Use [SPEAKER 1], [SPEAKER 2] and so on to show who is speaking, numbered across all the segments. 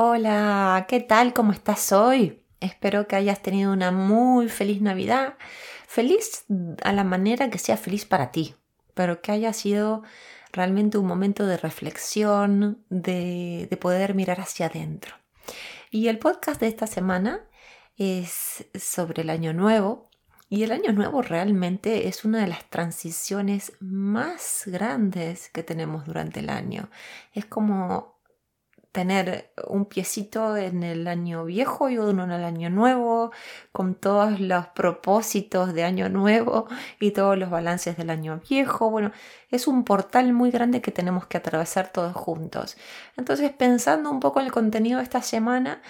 [SPEAKER 1] Hola, ¿qué tal? ¿Cómo estás hoy? Espero que hayas tenido una muy feliz Navidad. Feliz a la manera que sea feliz para ti, pero que haya sido realmente un momento de reflexión, de, de poder mirar hacia adentro. Y el podcast de esta semana es sobre el año nuevo. Y el año nuevo realmente es una de las transiciones más grandes que tenemos durante el año. Es como tener un piecito en el año viejo y uno en el año nuevo, con todos los propósitos de año nuevo y todos los balances del año viejo. Bueno, es un portal muy grande que tenemos que atravesar todos juntos. Entonces, pensando un poco en el contenido de esta semana,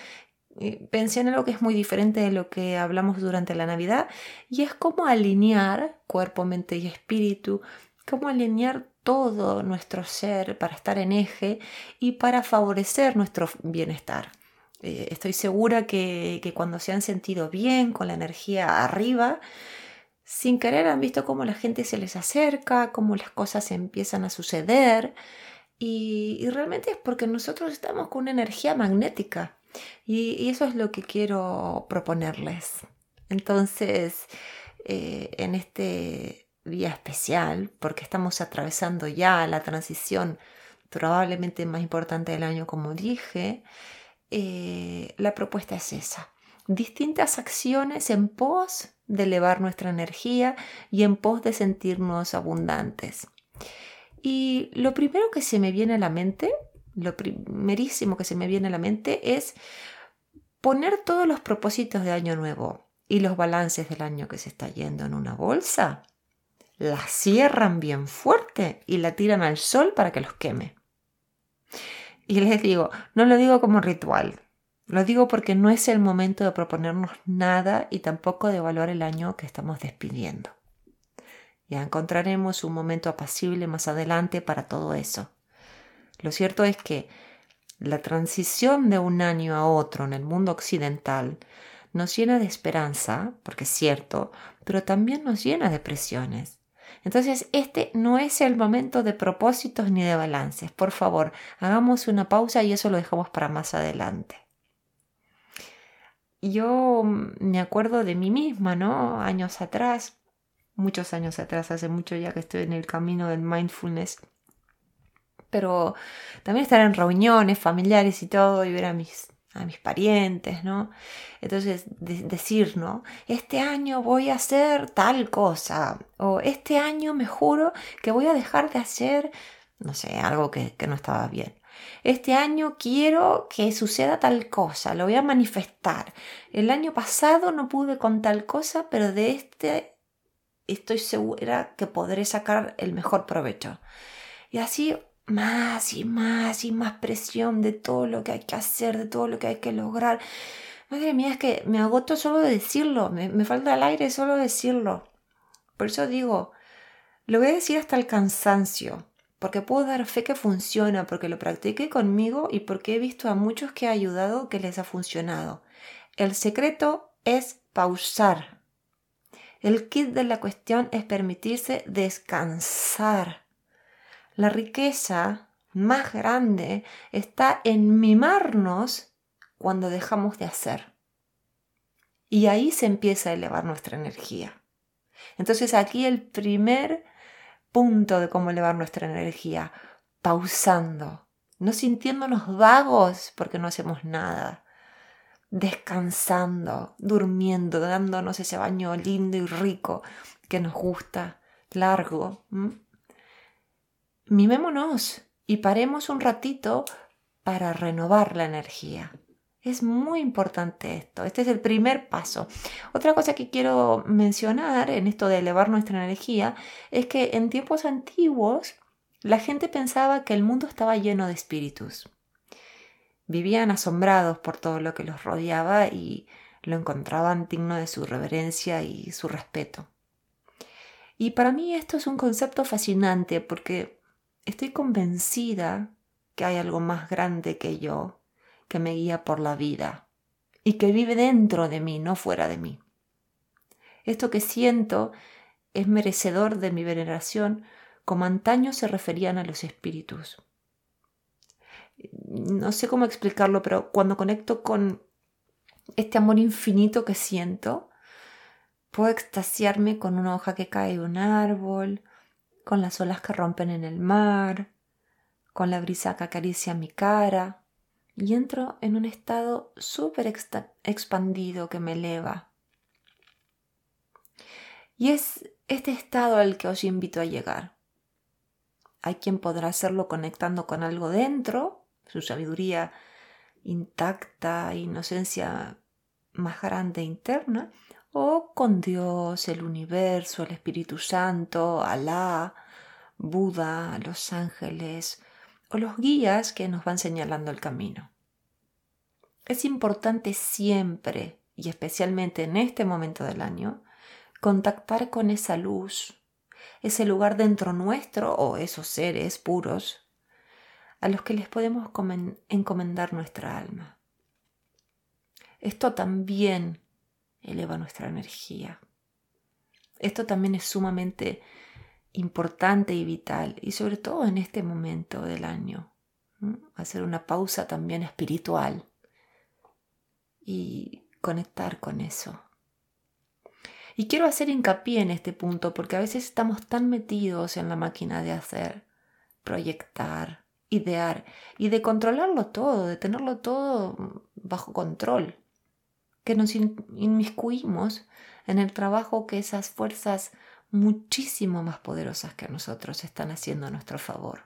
[SPEAKER 1] pensé en algo que es muy diferente de lo que hablamos durante la Navidad y es cómo alinear cuerpo, mente y espíritu, cómo alinear todo nuestro ser para estar en eje y para favorecer nuestro bienestar. Eh, estoy segura que, que cuando se han sentido bien, con la energía arriba, sin querer han visto cómo la gente se les acerca, cómo las cosas empiezan a suceder. Y, realmente es porque nosotros estamos con una energía magnética. Y, eso es lo que quiero proponerles. Entonces, eh, en este día especial porque estamos atravesando ya la transición probablemente más importante del año, como dije, eh, la propuesta es esa. Distintas acciones en pos de elevar nuestra energía y en pos de sentirnos abundantes. Y lo primero que se me viene a la mente, lo primerísimo que se me viene a la mente es poner todos los propósitos de año nuevo y los balances del año que se está yendo en una bolsa la cierran bien fuerte y la tiran al sol para que los queme. Y les digo, no lo digo como ritual, lo digo porque no es el momento de proponernos nada y tampoco de evaluar el año que estamos despidiendo. Ya encontraremos un momento apacible más adelante para todo eso. Lo cierto es que la transición de un año a otro en el mundo occidental nos llena de esperanza, porque es cierto, pero también nos llena de presiones. Entonces, este no es el momento de propósitos ni de balances. Por favor, hagamos una pausa y eso lo dejamos para más adelante. Yo me acuerdo de mí misma, ¿no? Años atrás, muchos años atrás, hace mucho ya que estoy en el camino del mindfulness. Pero también estar en reuniones familiares y todo y ver a mis a mis parientes, ¿no? Entonces, decir, ¿no? Este año voy a hacer tal cosa, o este año me juro que voy a dejar de hacer, no sé, algo que, que no estaba bien. Este año quiero que suceda tal cosa, lo voy a manifestar. El año pasado no pude con tal cosa, pero de este estoy segura que podré sacar el mejor provecho. Y así más y más y más presión de todo lo que hay que hacer, de todo lo que hay que lograr. Madre mía, es que me agoto solo de decirlo, me, falta el aire solo de decirlo. Por eso digo, lo voy a decir hasta el cansancio, porque puedo dar fe que funciona, porque lo practiqué conmigo y porque he visto a muchos que ha ayudado que les ha funcionado. El secreto es pausar. El kit de la cuestión es permitirse descansar la riqueza más grande está en mimarnos cuando dejamos de hacer. Y ahí se empieza a elevar nuestra energía. Entonces aquí el primer punto de cómo elevar nuestra energía, pausando, no sintiéndonos vagos porque no hacemos nada, descansando, durmiendo, dándonos ese baño lindo y rico que nos gusta, largo mimémonos y paremos un ratito para renovar la energía. Es muy importante esto. Este es el primer paso. Otra cosa que quiero mencionar en esto de elevar nuestra energía es que en tiempos antiguos la gente pensaba que el mundo estaba lleno de espíritus. Vivían asombrados por todo lo que los rodeaba y lo encontraban digno de su reverencia y su respeto. Y para mí esto es un concepto fascinante porque Estoy convencida que hay algo más grande que yo, que me guía por la vida y que vive dentro de mí, no fuera de mí. Esto que siento es merecedor de mi veneración como antaño se referían a los espíritus. no sé cómo explicarlo, pero cuando conecto con este amor infinito que siento, puedo extasiarme con una hoja que cae de un árbol, con las olas que rompen en el mar, con la brisa que acaricia mi cara, y entro en un estado súper expandido que me eleva. Y es este estado al que os invito a llegar. Hay quien podrá hacerlo conectando con algo dentro, su sabiduría intacta, inocencia más grande interna, o con Dios, el universo, el Espíritu Santo, Alá, Buda, los ángeles o los guías que nos van señalando el camino. Es importante siempre, y especialmente en este momento del año, contactar con esa luz, ese lugar dentro nuestro o esos seres puros a los que les podemos encomendar nuestra alma. Esto también eleva nuestra energía. Esto también es sumamente importante y vital, y sobre todo en este momento del año. Hacer una pausa también espiritual y conectar con eso. Y quiero hacer hincapié en este punto porque a veces estamos tan metidos en la máquina de hacer, proyectar, idear y de controlarlo todo, de tenerlo todo bajo control, que nos inmiscuimos en el trabajo que esas fuerzas muchísimo más poderosas que nosotros están haciendo a nuestro favor.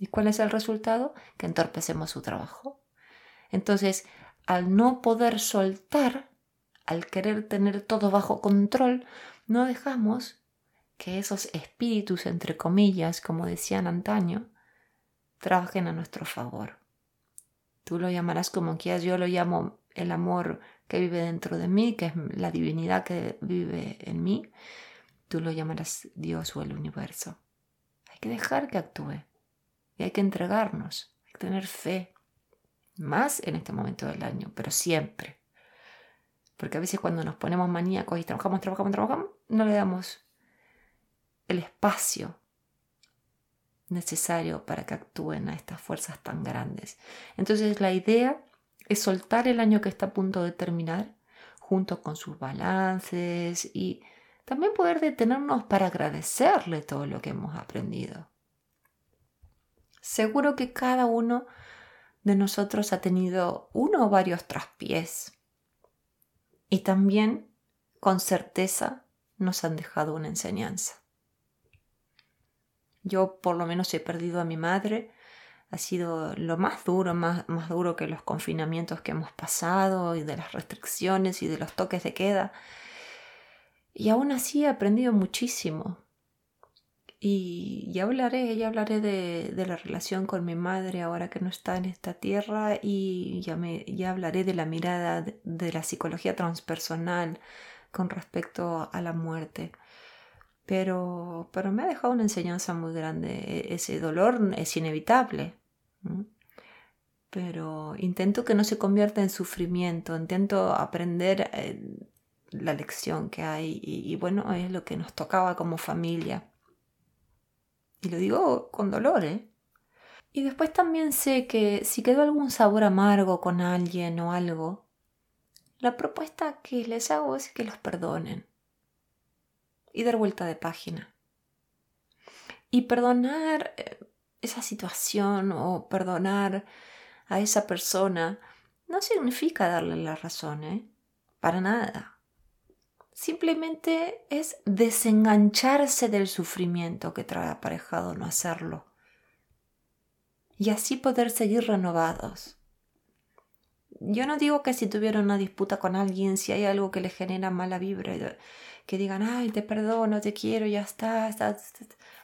[SPEAKER 1] ¿Y cuál es el resultado? Que entorpecemos su trabajo. Entonces, al no poder soltar, al querer tener todo bajo control, no dejamos que esos espíritus, entre comillas, como decían antaño, trabajen a nuestro favor. Tú lo llamarás como quieras, yo lo llamo el amor que vive dentro de mí, que es la divinidad que vive en mí. Tú lo llamarás Dios o el universo. Hay que dejar que actúe y hay que entregarnos, hay que tener fe, más en este momento del año, pero siempre. Porque a veces cuando nos ponemos maníacos y trabajamos, trabajamos, trabajamos, no le damos el espacio necesario para que actúen a estas fuerzas tan grandes. Entonces la idea es soltar el año que está a punto de terminar junto con sus balances y también poder detenernos para agradecerle todo lo que hemos aprendido. Seguro que cada uno de nosotros ha tenido uno o varios traspiés y también con certeza nos han dejado una enseñanza. Yo por lo menos he perdido a mi madre. Ha sido lo más duro, más, más duro que los confinamientos que hemos pasado y de las restricciones y de los toques de queda. Y aún así he aprendido muchísimo. Y ya hablaré, ya hablaré de, de, la relación con mi madre ahora que no está en esta tierra y ya, me, ya hablaré de la mirada de, de la psicología transpersonal con respecto a la muerte pero, pero me ha dejado una enseñanza muy grande. E-, ese dolor es inevitable. Pero intento que no se convierta en sufrimiento, intento aprender eh, la lección que hay y, bueno, es lo que nos tocaba como familia. Y lo digo con dolor, ¿eh? Y después también sé que si quedó algún sabor amargo con alguien o algo, la propuesta que les hago es que los perdonen y dar vuelta de página. Y perdonar eh, esa situación o perdonar a esa persona no significa darle la razón, ¿eh? Para nada. Simplemente es desengancharse del sufrimiento que trae aparejado no hacerlo. Y así poder seguir renovados. Yo no digo que si tuviera una disputa con alguien, si hay algo que le genera mala vibra, que digan, ay, te perdono, te quiero, ya está, está,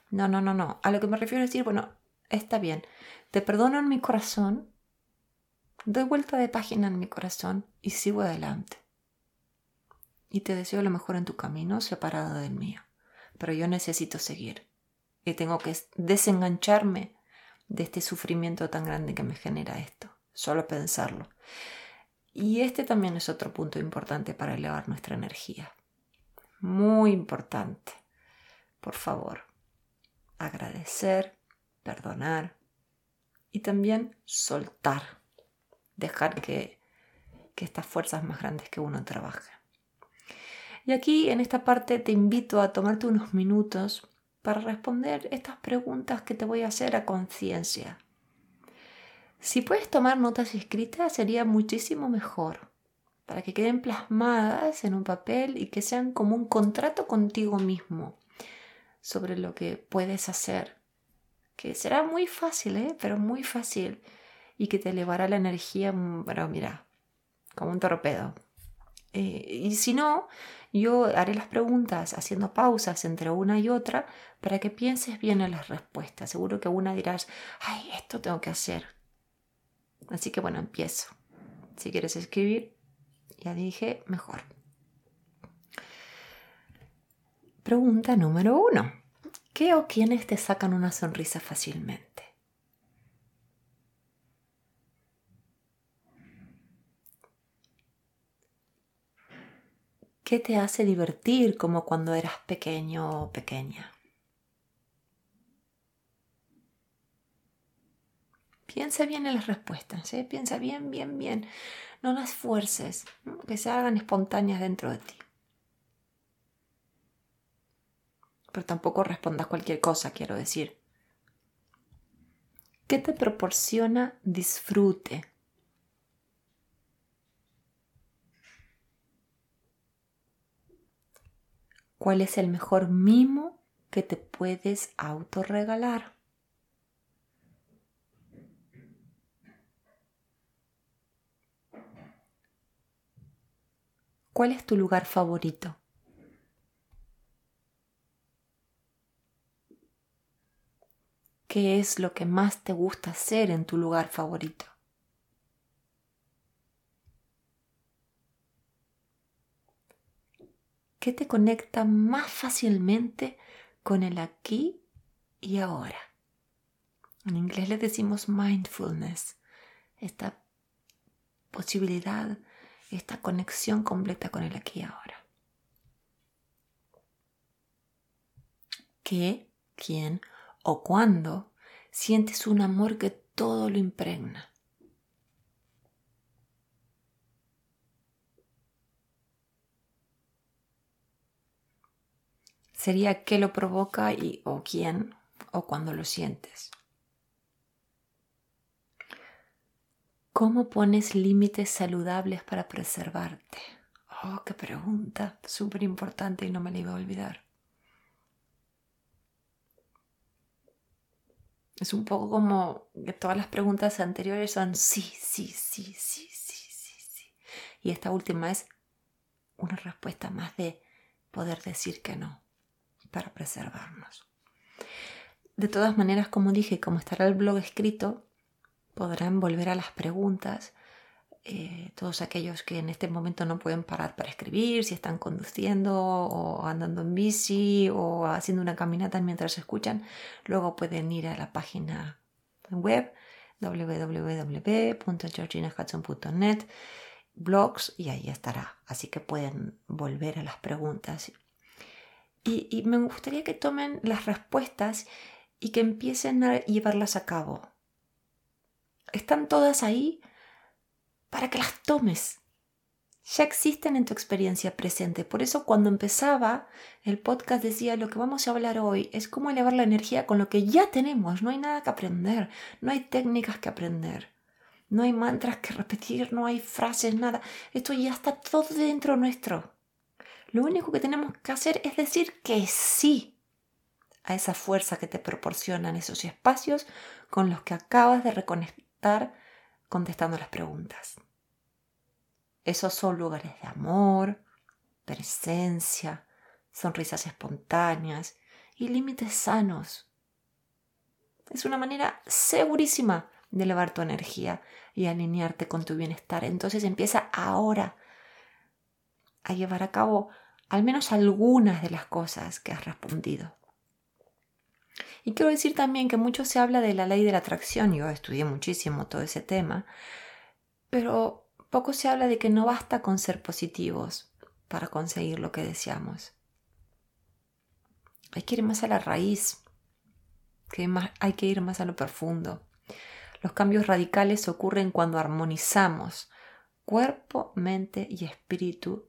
[SPEAKER 1] No, no, no, no. A lo que me refiero es decir, bueno, está bien, te perdono en mi corazón, doy vuelta de página en mi corazón y sigo adelante. Y te deseo lo mejor en tu camino separado del mío. Pero yo necesito seguir. Y tengo que desengancharme de este sufrimiento tan grande que me genera esto. Solo pensarlo. Y este también es otro punto importante para elevar nuestra energía. Muy importante. Por favor, agradecer, perdonar y también soltar, dejar que, que estas fuerzas más grandes que uno trabaje. Y aquí en esta parte te invito a tomarte unos minutos para responder estas preguntas que te voy a hacer a conciencia. Si puedes tomar notas escritas sería muchísimo mejor, para que queden plasmadas en un papel y que sean como un contrato contigo mismo sobre lo que puedes hacer, que será muy fácil, ¿eh? pero muy fácil, y que te elevará la energía, mm, pero mira, como un torpedo. Eh, y si no, yo haré las preguntas haciendo pausas entre una y otra para que pienses bien en las respuestas. Seguro que una dirás, ay, esto tengo que hacer. Así que bueno, empiezo. Si quieres escribir, ya dije, mejor. Pregunta número uno. ¿Qué o quiénes te sacan una sonrisa fácilmente? ¿Qué te hace divertir como cuando eras pequeño o pequeña? Piensa bien en las respuestas, ¿eh? piensa bien, bien, bien. No las fuerces, que se hagan espontáneas dentro de ti. Pero tampoco respondas cualquier cosa, quiero decir. ¿Qué te proporciona disfrute? ¿Cuál es el mejor mimo que te puedes autorregalar? ¿Cuál es tu lugar favorito? ¿Qué es lo que más te gusta hacer en tu lugar favorito? ¿Qué te conecta más fácilmente con el aquí y ahora? En inglés le decimos mindfulness, esta posibilidad, esta conexión completa con el aquí y ahora. ¿Qué, quién o cuándo sientes un amor que todo lo impregna? sería qué lo provoca y o quién o cuando lo sientes. ¿Cómo pones límites saludables para preservarte? Oh, qué pregunta, súper importante y no me la iba a olvidar. Es un poco como que todas las preguntas anteriores son sí, sí, sí, sí, sí, sí, sí. Y esta última es una respuesta más de poder decir que no para preservarnos. De todas maneras, como dije, como estará el blog escrito, podrán volver a las preguntas. Eh, todos aquellos que en este momento no pueden parar para escribir, si están conduciendo o andando en bici o haciendo una caminata mientras escuchan, luego pueden ir a la página web www.georginahudson.net blogs y ahí estará. Así que pueden volver a las preguntas y, me gustaría que tomen las respuestas y que empiecen a llevarlas a cabo. Están todas ahí para que las tomes. Ya existen en tu experiencia presente. Por eso cuando empezaba el podcast decía lo que vamos a hablar hoy es cómo elevar la energía con lo que ya tenemos. No hay nada que aprender, no hay técnicas que aprender, no hay mantras que repetir, no hay frases, nada. Esto ya está todo dentro nuestro. Lo único que tenemos que hacer es decir que sí a esa fuerza que te proporcionan esos espacios con los que acabas de contestando las preguntas. Esos son lugares de amor, presencia, sonrisas espontáneas y límites sanos. Es una manera segurísima de elevar tu energía y alinearte con tu bienestar. Entonces empieza ahora a llevar a cabo al menos algunas de las cosas que has respondido. Y quiero decir también que mucho se habla de la ley de la atracción, yo estudié muchísimo todo ese tema, pero poco se habla de que no basta con ser positivos para conseguir lo que deseamos. Hay que ir más a la raíz, hay que ir más a lo profundo. Los cambios radicales ocurren cuando armonizamos cuerpo, mente y espíritu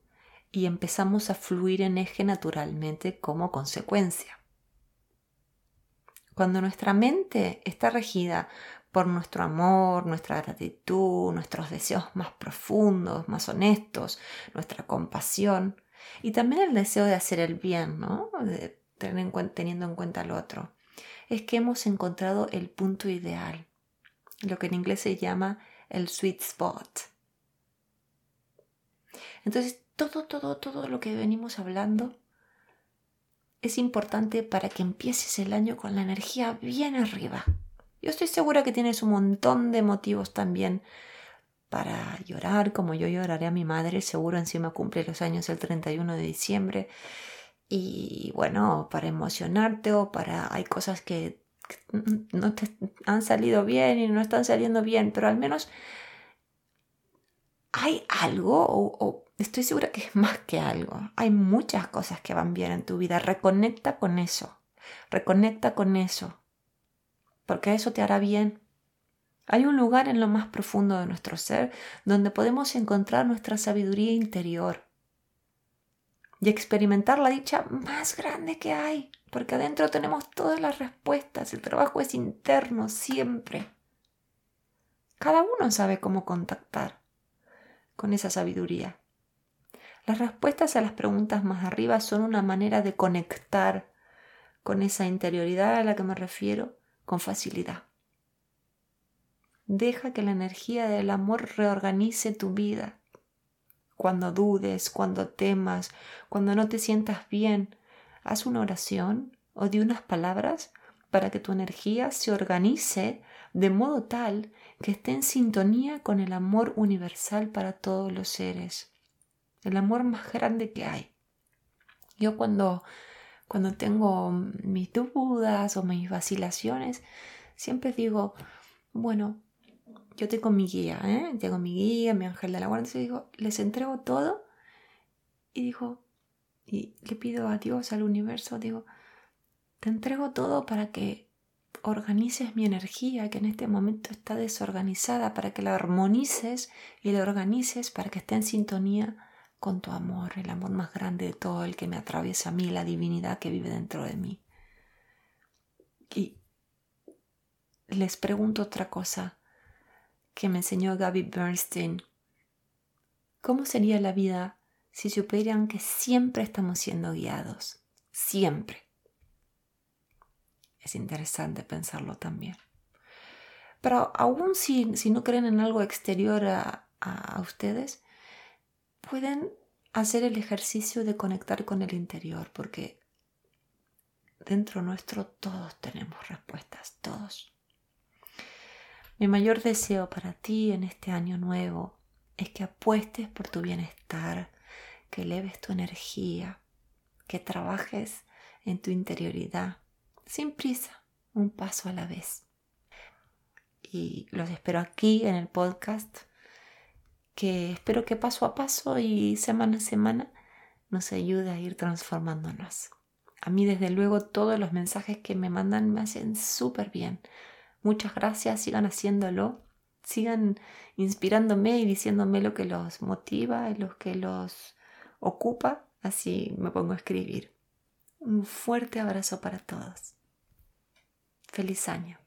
[SPEAKER 1] y empezamos a fluir en eje naturalmente como consecuencia. Cuando nuestra mente está regida por nuestro amor, nuestra gratitud, nuestros deseos más profundos, más honestos, nuestra compasión y también el deseo de hacer el bien, ¿no? Teniendo en cuenta al otro, es que hemos encontrado el punto ideal, lo que en inglés se llama el sweet spot. Entonces, todo, todo, todo lo que venimos hablando es importante para que empieces el año con la energía bien arriba. Yo estoy segura que tienes un montón de motivos también para llorar, como yo lloraré a mi madre, seguro encima cumple los años el 31 de diciembre. Y bueno, para emocionarte o para... Hay cosas que no te han salido bien y no están saliendo bien, pero al menos hay algo o estoy segura que es más que algo. Hay muchas cosas que van bien en tu vida. Reconecta con eso. Reconecta con eso porque eso te hará bien. Hay un lugar en lo más profundo de nuestro ser donde podemos encontrar nuestra sabiduría interior y experimentar la dicha más grande que hay, porque adentro tenemos todas las respuestas, el trabajo es interno siempre. Cada uno sabe cómo contactar con esa sabiduría. Las respuestas a las preguntas más arriba son una manera de conectar con esa interioridad a la que me refiero con facilidad. Deja que la energía del amor reorganice tu vida. Cuando dudes, cuando temas, cuando no te sientas bien, haz una oración o di unas palabras para que tu energía se organice de modo tal que esté en sintonía con el amor universal para todos los seres, el amor más grande que hay. Yo cuando cuando tengo mis dudas o mis vacilaciones, siempre digo, bueno, yo tengo mi guía, ¿eh? tengo mi guía, mi ángel de la guardia, y digo, les entrego todo y digo, y le pido a Dios, al universo, digo, te entrego todo para que organices mi energía, que en este momento está desorganizada, para que la armonices y la organices para que esté en sintonía con tu amor, el amor más grande de todo, el que me atraviesa a mí, la divinidad que vive dentro de mí. Y les pregunto otra cosa que me enseñó Gaby Bernstein. ¿Cómo sería la vida si supieran que siempre estamos siendo guiados? Siempre. Es interesante pensarlo también. Pero aún si, si no creen en algo exterior a, a ustedes, pueden hacer el ejercicio de conectar con el interior, porque dentro nuestro todos tenemos respuestas, todos. Mi mayor deseo para ti en este año nuevo es que apuestes por tu bienestar, que eleves tu energía, que trabajes en tu interioridad, sin prisa, un paso a la vez. Y los espero aquí en el podcast que espero que paso a paso y semana a semana nos ayude a ir transformándonos. A mí desde luego todos los mensajes que me mandan me hacen súper bien. Muchas gracias, sigan haciéndolo, sigan inspirándome y diciéndome lo que los motiva y lo que los ocupa, así me pongo a escribir. Un fuerte abrazo para todos. Feliz año.